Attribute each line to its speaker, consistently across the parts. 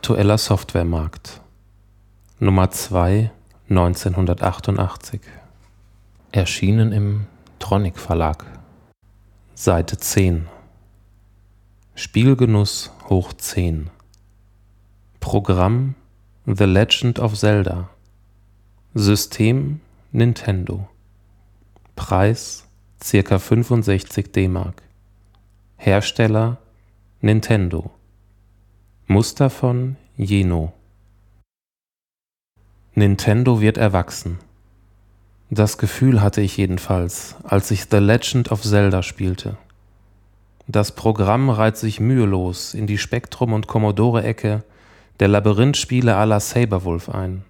Speaker 1: Aktueller Softwaremarkt. Nummer 2 1988 Erschienen im Tronic Verlag. Seite 10 Spielgenuss hoch 10 Programm The Legend of Zelda. System Nintendo. Preis ca. 65 D-Mark. Hersteller Nintendo Muster von Jeno Nintendo wird erwachsen. Das Gefühl hatte ich jedenfalls, als ich The Legend of Zelda spielte. Das Programm reiht sich mühelos in die Spektrum- und Commodore-Ecke der Labyrinthspiele à la Saberwolf ein.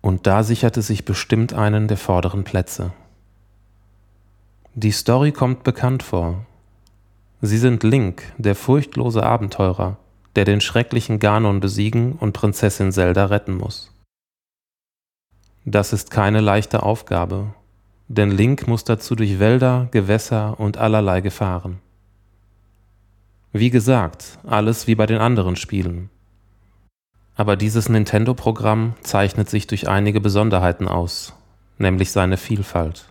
Speaker 1: Und da sicherte sich bestimmt einen der vorderen Plätze. Die Story kommt bekannt vor. Sie sind Link, der furchtlose Abenteurer, der den schrecklichen Ganon besiegen und Prinzessin Zelda retten muss. Das ist keine leichte Aufgabe, denn Link muss dazu durch Wälder, Gewässer und allerlei Gefahren. Wie gesagt, alles wie bei den anderen Spielen. Aber dieses Nintendo-Programm zeichnet sich durch einige Besonderheiten aus, nämlich seine Vielfalt.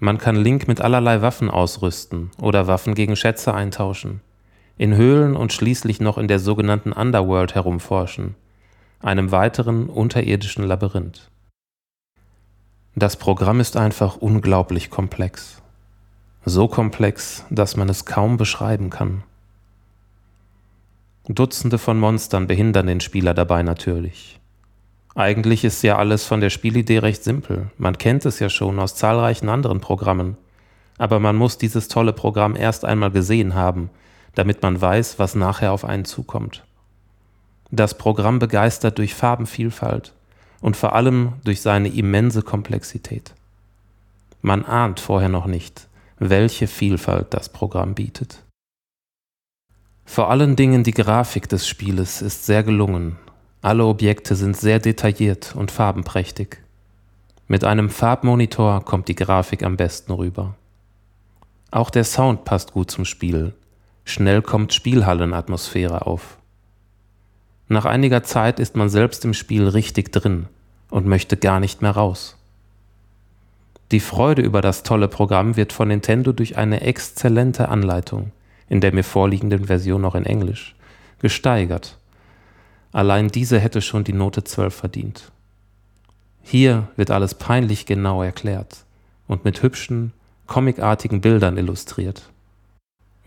Speaker 1: Man kann Link mit allerlei Waffen ausrüsten oder Waffen gegen Schätze eintauschen in Höhlen und schließlich noch in der sogenannten Underworld herumforschen, einem weiteren unterirdischen Labyrinth. Das Programm ist einfach unglaublich komplex. So komplex, dass man es kaum beschreiben kann. Dutzende von Monstern behindern den Spieler dabei natürlich. Eigentlich ist ja alles von der Spielidee recht simpel. Man kennt es ja schon aus zahlreichen anderen Programmen. Aber man muss dieses tolle Programm erst einmal gesehen haben, damit man weiß, was nachher auf einen zukommt. Das Programm begeistert durch Farbenvielfalt und vor allem durch seine immense Komplexität. Man ahnt vorher noch nicht, welche Vielfalt das Programm bietet. Vor allen Dingen die Grafik des Spieles ist sehr gelungen. Alle Objekte sind sehr detailliert und farbenprächtig. Mit einem Farbmonitor kommt die Grafik am besten rüber. Auch der Sound passt gut zum Spiel, Schnell kommt Spielhallenatmosphäre auf. Nach einiger Zeit ist man selbst im Spiel richtig drin und möchte gar nicht mehr raus. Die Freude über das tolle Programm wird von Nintendo durch eine exzellente Anleitung, in der mir vorliegenden Version noch in Englisch, gesteigert. Allein diese hätte schon die Note 12 verdient. Hier wird alles peinlich genau erklärt und mit hübschen, comicartigen Bildern illustriert.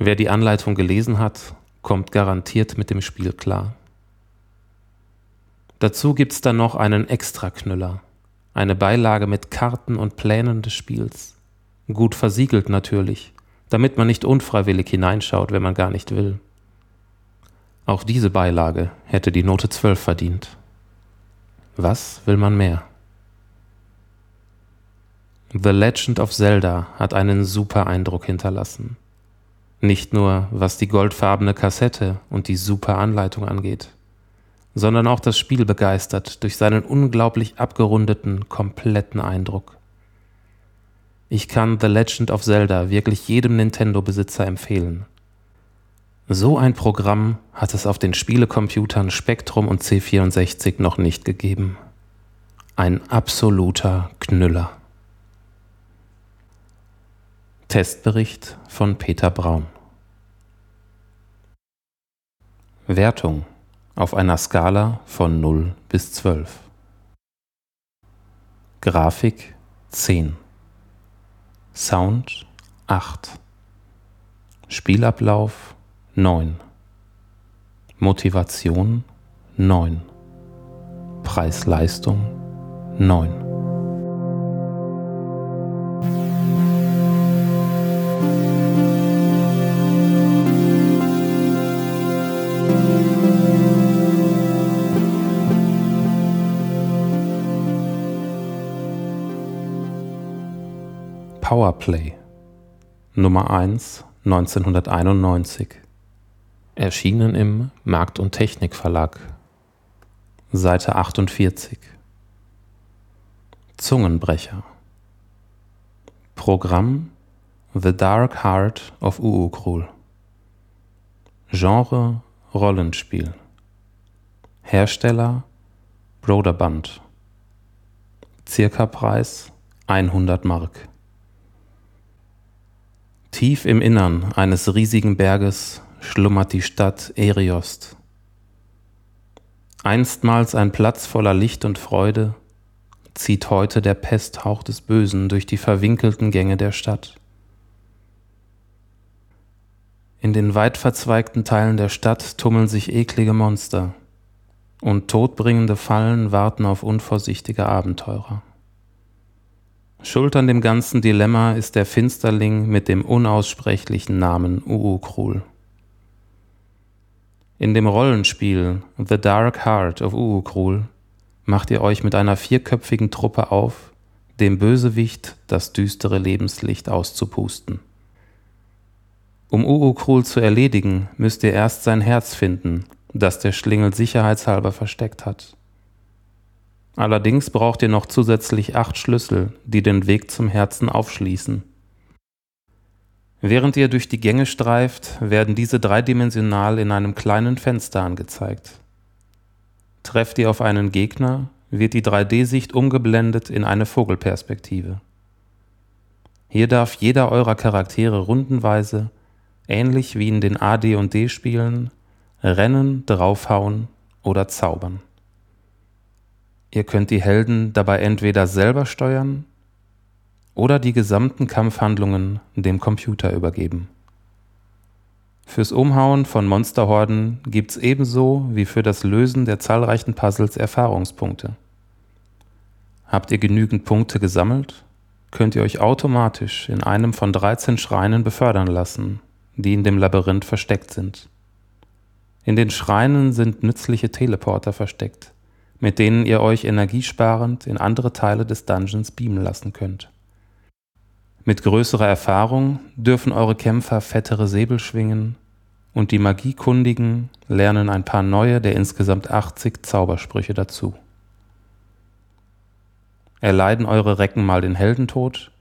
Speaker 1: Wer die Anleitung gelesen hat, kommt garantiert mit dem Spiel klar. Dazu gibt's dann noch einen Extraknüller, eine Beilage mit Karten und Plänen des Spiels. Gut versiegelt natürlich, damit man nicht unfreiwillig hineinschaut, wenn man gar nicht will. Auch diese Beilage hätte die Note 12 verdient. Was will man mehr? The Legend of Zelda hat einen super Eindruck hinterlassen. Nicht nur was die goldfarbene Kassette und die super Anleitung angeht, sondern auch das Spiel begeistert durch seinen unglaublich abgerundeten, kompletten Eindruck. Ich kann The Legend of Zelda wirklich jedem Nintendo-Besitzer empfehlen. So ein Programm hat es auf den Spielecomputern Spectrum und C64 noch nicht gegeben. Ein absoluter Knüller. Testbericht von Peter Braun. Wertung auf einer Skala von 0 bis 12. Grafik 10. Sound 8. Spielablauf 9. Motivation 9. Preis-Leistung 9. Powerplay. Nummer 1 1991 Erschienen im Markt und Technik Verlag Seite 48 Zungenbrecher. Programm The Dark Heart of Uukrul Genre Rollenspiel. Hersteller Broderband. Circa-Preis 100 Mark. Tief im Innern eines riesigen Berges schlummert die Stadt Eriost. Einstmals ein Platz voller Licht und Freude, zieht heute der Pesthauch des Bösen durch die verwinkelten Gänge der Stadt. In den weit verzweigten Teilen der Stadt tummeln sich eklige Monster, und todbringende Fallen warten auf unvorsichtige Abenteurer. Schuld an dem ganzen Dilemma ist der Finsterling mit dem unaussprechlichen Namen Uukrul. In dem Rollenspiel The Dark Heart of Uukrul macht ihr euch mit einer vierköpfigen Truppe auf, dem Bösewicht das düstere Lebenslicht auszupusten. Um Uukrul zu erledigen, müsst ihr erst sein Herz finden, das der Schlingel sicherheitshalber versteckt hat. Allerdings braucht ihr noch zusätzlich acht Schlüssel, die den Weg zum Herzen aufschließen. Während ihr durch die Gänge streift, werden diese dreidimensional in einem kleinen Fenster angezeigt. Trefft ihr auf einen Gegner, wird die 3D-Sicht umgeblendet in eine Vogelperspektive. Hier darf jeder eurer Charaktere rundenweise, ähnlich wie in den AD und D-Spielen, rennen, draufhauen oder zaubern. Ihr könnt die Helden dabei entweder selber steuern oder die gesamten Kampfhandlungen dem Computer übergeben. Fürs Umhauen von Monsterhorden gibt's ebenso wie für das Lösen der zahlreichen Puzzles Erfahrungspunkte. Habt ihr genügend Punkte gesammelt, könnt ihr euch automatisch in einem von 13 Schreinen befördern lassen, die in dem Labyrinth versteckt sind. In den Schreinen sind nützliche Teleporter versteckt, mit denen ihr euch energiesparend in andere Teile des Dungeons beamen lassen könnt. Mit größerer Erfahrung dürfen eure Kämpfer fettere Säbel schwingen und die Magiekundigen lernen ein paar neue der insgesamt 80 Zaubersprüche dazu. Erleiden eure Recken mal den Heldentod,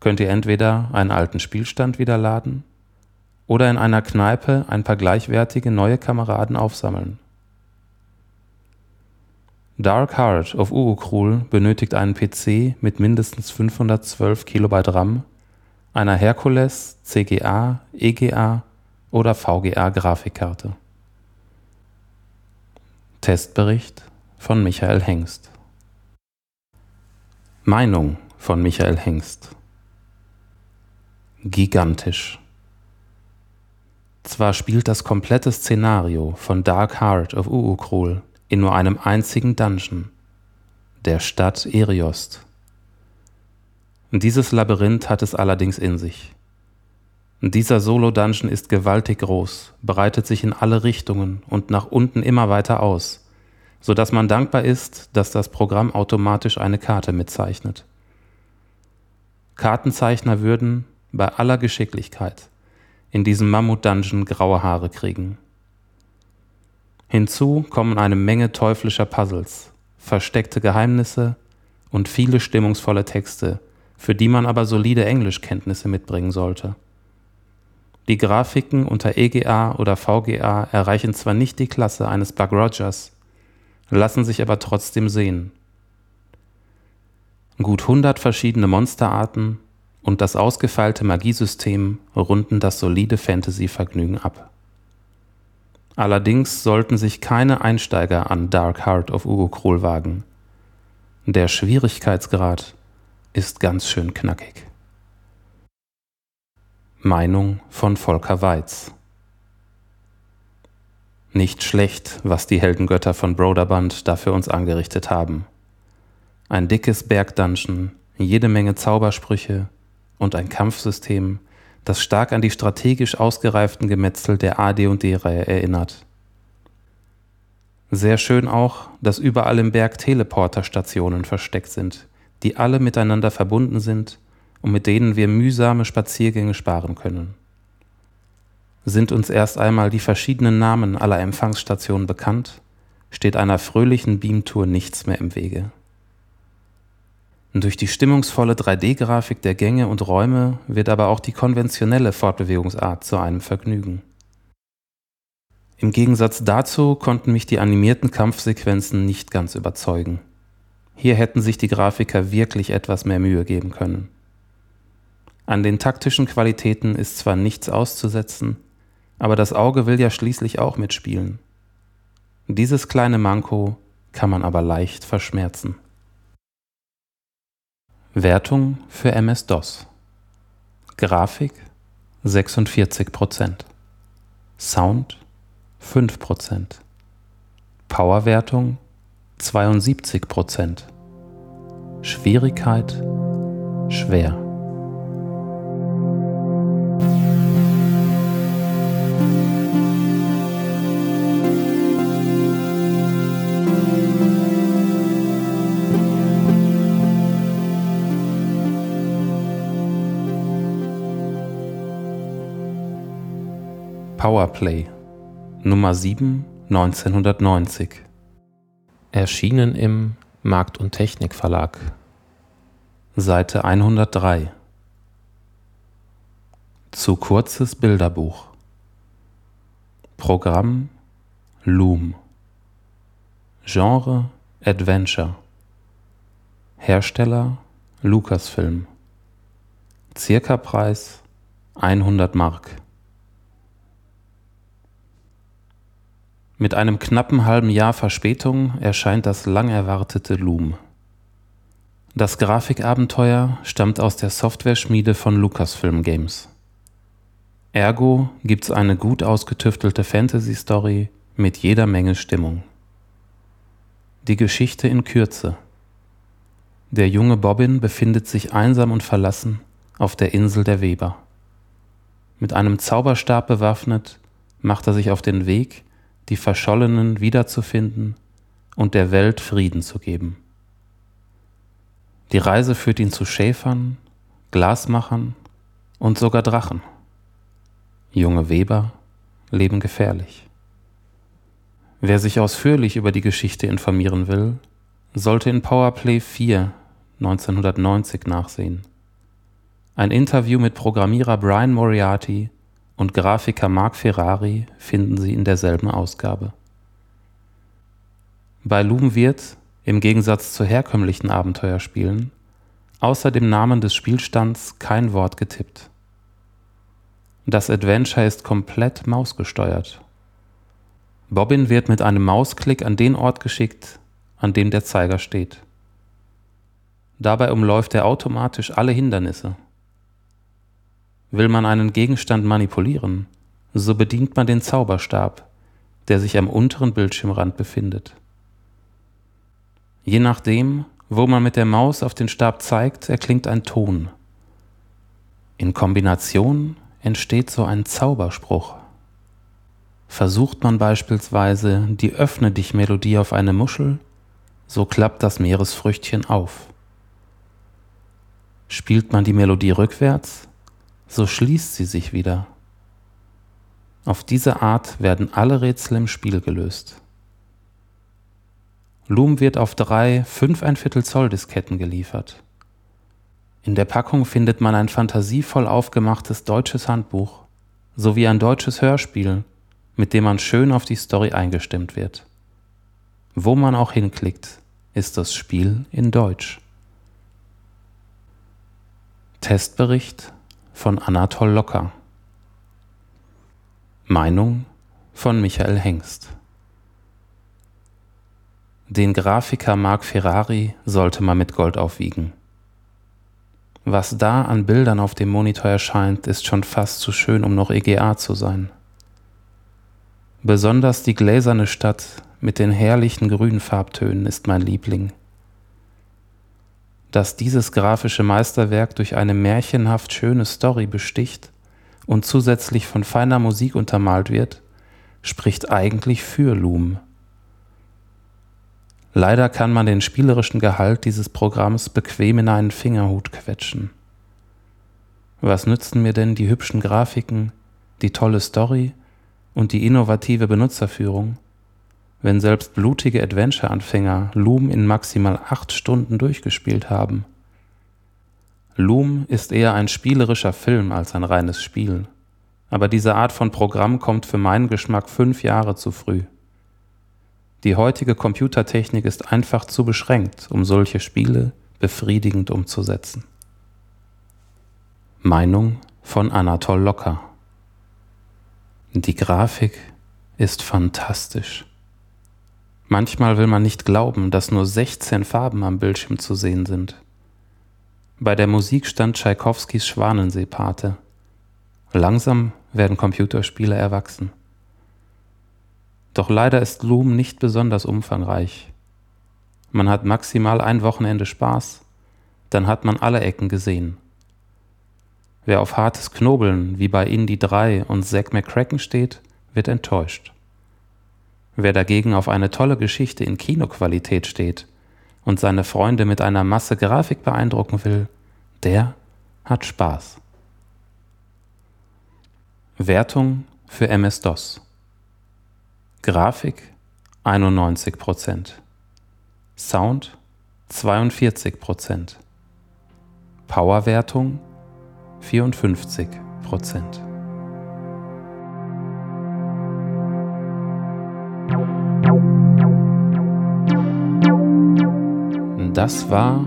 Speaker 1: könnt ihr entweder einen alten Spielstand wieder laden oder in einer Kneipe ein paar gleichwertige neue Kameraden aufsammeln. Dark Heart of Uukrul benötigt einen PC mit mindestens 512 KB RAM, einer Hercules, CGA, EGA oder VGA Grafikkarte. Testbericht von Michael Hengst. Meinung von Michael Hengst. Gigantisch. Zwar spielt das komplette Szenario von Dark Heart of Uukrul in nur einem einzigen Dungeon, der Stadt Eriost. Dieses Labyrinth hat es allerdings in sich. Dieser Solo-Dungeon ist gewaltig groß, breitet sich in alle Richtungen und nach unten immer weiter aus, so dass man dankbar ist, dass das Programm automatisch eine Karte mitzeichnet. Kartenzeichner würden, bei aller Geschicklichkeit, in diesem Mammut-Dungeon graue Haare kriegen. Hinzu kommen eine Menge teuflischer Puzzles, versteckte Geheimnisse und viele stimmungsvolle Texte, für die man aber solide Englischkenntnisse mitbringen sollte. Die Grafiken unter EGA oder VGA erreichen zwar nicht die Klasse eines Bug Rogers, lassen sich aber trotzdem sehen. Gut 100 verschiedene Monsterarten und das ausgefeilte Magiesystem runden das solide Fantasy-Vergnügen ab. Allerdings sollten sich keine Einsteiger an Dark Heart of Urukrol wagen. Der Schwierigkeitsgrad ist ganz schön knackig. Meinung von Volker Weiz Nicht schlecht, was die Heldengötter von Broderband da für uns angerichtet haben. Ein dickes Bergdungeon, jede Menge Zaubersprüche und ein Kampfsystem, das stark an die strategisch ausgereiften Gemetzel der AD&D-Reihe erinnert. Sehr schön auch, dass überall im Berg Teleporterstationen versteckt sind, die alle miteinander verbunden sind und mit denen wir mühsame Spaziergänge sparen können. Sind uns erst einmal die verschiedenen Namen aller Empfangsstationen bekannt, steht einer fröhlichen Beamtour nichts mehr im Wege. Durch die stimmungsvolle 3D-Grafik der Gänge und Räume wird aber auch die konventionelle Fortbewegungsart zu einem Vergnügen. Im Gegensatz dazu konnten mich die animierten Kampfsequenzen nicht ganz überzeugen. Hier hätten sich die Grafiker wirklich etwas mehr Mühe geben können. An den taktischen Qualitäten ist zwar nichts auszusetzen, aber das Auge will ja schließlich auch mitspielen. Dieses kleine Manko kann man aber leicht verschmerzen. Wertung für MS-DOS Grafik 46%, Sound 5%, Powerwertung 72%, Schwierigkeit schwer. Powerplay Nummer 7 1990 Erschienen im Markt und Technik Verlag. Seite 103 Zu kurzes Bilderbuch. Programm Loom. Genre Adventure. Hersteller Lucasfilm. Circa Preis 100 Mark Mit einem knappen halben Jahr Verspätung erscheint das lang erwartete Loom. Das Grafikabenteuer stammt aus der Software-Schmiede von Lucasfilm Games. Ergo gibt's eine gut ausgetüftelte Fantasy-Story mit jeder Menge Stimmung. Die Geschichte in Kürze. Der junge Bobbin befindet sich einsam und verlassen auf der Insel der Weber. Mit einem Zauberstab bewaffnet macht er sich auf den Weg, die Verschollenen wiederzufinden und der Welt Frieden zu geben. Die Reise führt ihn zu Schäfern, Glasmachern und sogar Drachen. Junge Weber leben gefährlich. Wer sich ausführlich über die Geschichte informieren will, sollte in Powerplay 4 1990 nachsehen. Ein Interview mit Programmierer Brian Moriarty und Grafiker Marc Ferrari finden Sie in derselben Ausgabe. Bei Loom wird, im Gegensatz zu herkömmlichen Abenteuerspielen, außer dem Namen des Spielstands kein Wort getippt. Das Adventure ist komplett mausgesteuert. Bobbin wird mit einem Mausklick an den Ort geschickt, an dem der Zeiger steht. Dabei umläuft er automatisch alle Hindernisse. Will man einen Gegenstand manipulieren, so bedient man den Zauberstab, der sich am unteren Bildschirmrand befindet. Je nachdem, wo man mit der Maus auf den Stab zeigt, erklingt ein Ton. In Kombination entsteht so ein Zauberspruch. Versucht man beispielsweise die Öffne dich Melodie auf eine Muschel, so klappt das Meeresfrüchtchen auf. Spielt man die Melodie rückwärts, so schließt sie sich wieder. Auf diese Art werden alle Rätsel im Spiel gelöst. Loom wird auf drei 5 ein Viertel Zoll Disketten geliefert. In der Packung findet man ein fantasievoll aufgemachtes deutsches Handbuch sowie ein deutsches Hörspiel, mit dem man schön auf die Story eingestimmt wird. Wo man auch hinklickt, ist das Spiel in Deutsch. Testbericht von Anatol Locker. Meinung von Michael Hengst. Den Grafiker Marc Ferrari sollte man mit Gold aufwiegen. Was da an Bildern auf dem Monitor erscheint, ist schon fast zu schön, um noch EGA zu sein. Besonders die gläserne Stadt mit den herrlichen grünen Farbtönen ist mein Liebling dass dieses grafische Meisterwerk durch eine märchenhaft schöne Story besticht und zusätzlich von feiner Musik untermalt wird, spricht eigentlich für Loom. Leider kann man den spielerischen Gehalt dieses Programms bequem in einen Fingerhut quetschen. Was nützen mir denn die hübschen Grafiken, die tolle Story und die innovative Benutzerführung, wenn selbst blutige Adventure-Anfänger Loom in maximal acht Stunden durchgespielt haben. Loom ist eher ein spielerischer Film als ein reines Spiel, aber diese Art von Programm kommt für meinen Geschmack fünf Jahre zu früh. Die heutige Computertechnik ist einfach zu beschränkt, um solche Spiele befriedigend umzusetzen. Meinung von Anatol Locker Die Grafik ist fantastisch. Manchmal will man nicht glauben, dass nur 16 Farben am Bildschirm zu sehen sind. Bei der Musik stand Tschaikowskis Schwanensee-Pate. Langsam werden Computerspiele erwachsen. Doch leider ist Loom nicht besonders umfangreich. Man hat maximal ein Wochenende Spaß, dann hat man alle Ecken gesehen. Wer auf hartes Knobeln wie bei Indie 3 und Zack McCracken steht, wird enttäuscht. Wer dagegen auf eine tolle Geschichte in Kinoqualität steht und seine Freunde mit einer Masse Grafik beeindrucken will, der hat Spaß. Wertung für MS-DOS Grafik 91%, Sound 42%, Powerwertung 54%. Das war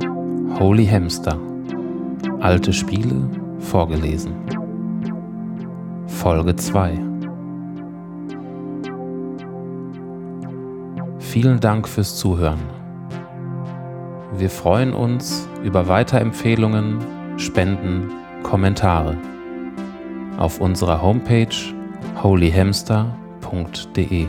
Speaker 1: Holy Hamster. Alte Spiele vorgelesen. Folge 2 Vielen Dank fürs Zuhören. Wir freuen uns über Weiterempfehlungen, Spenden, Kommentare auf unserer Homepage holyhamster.de.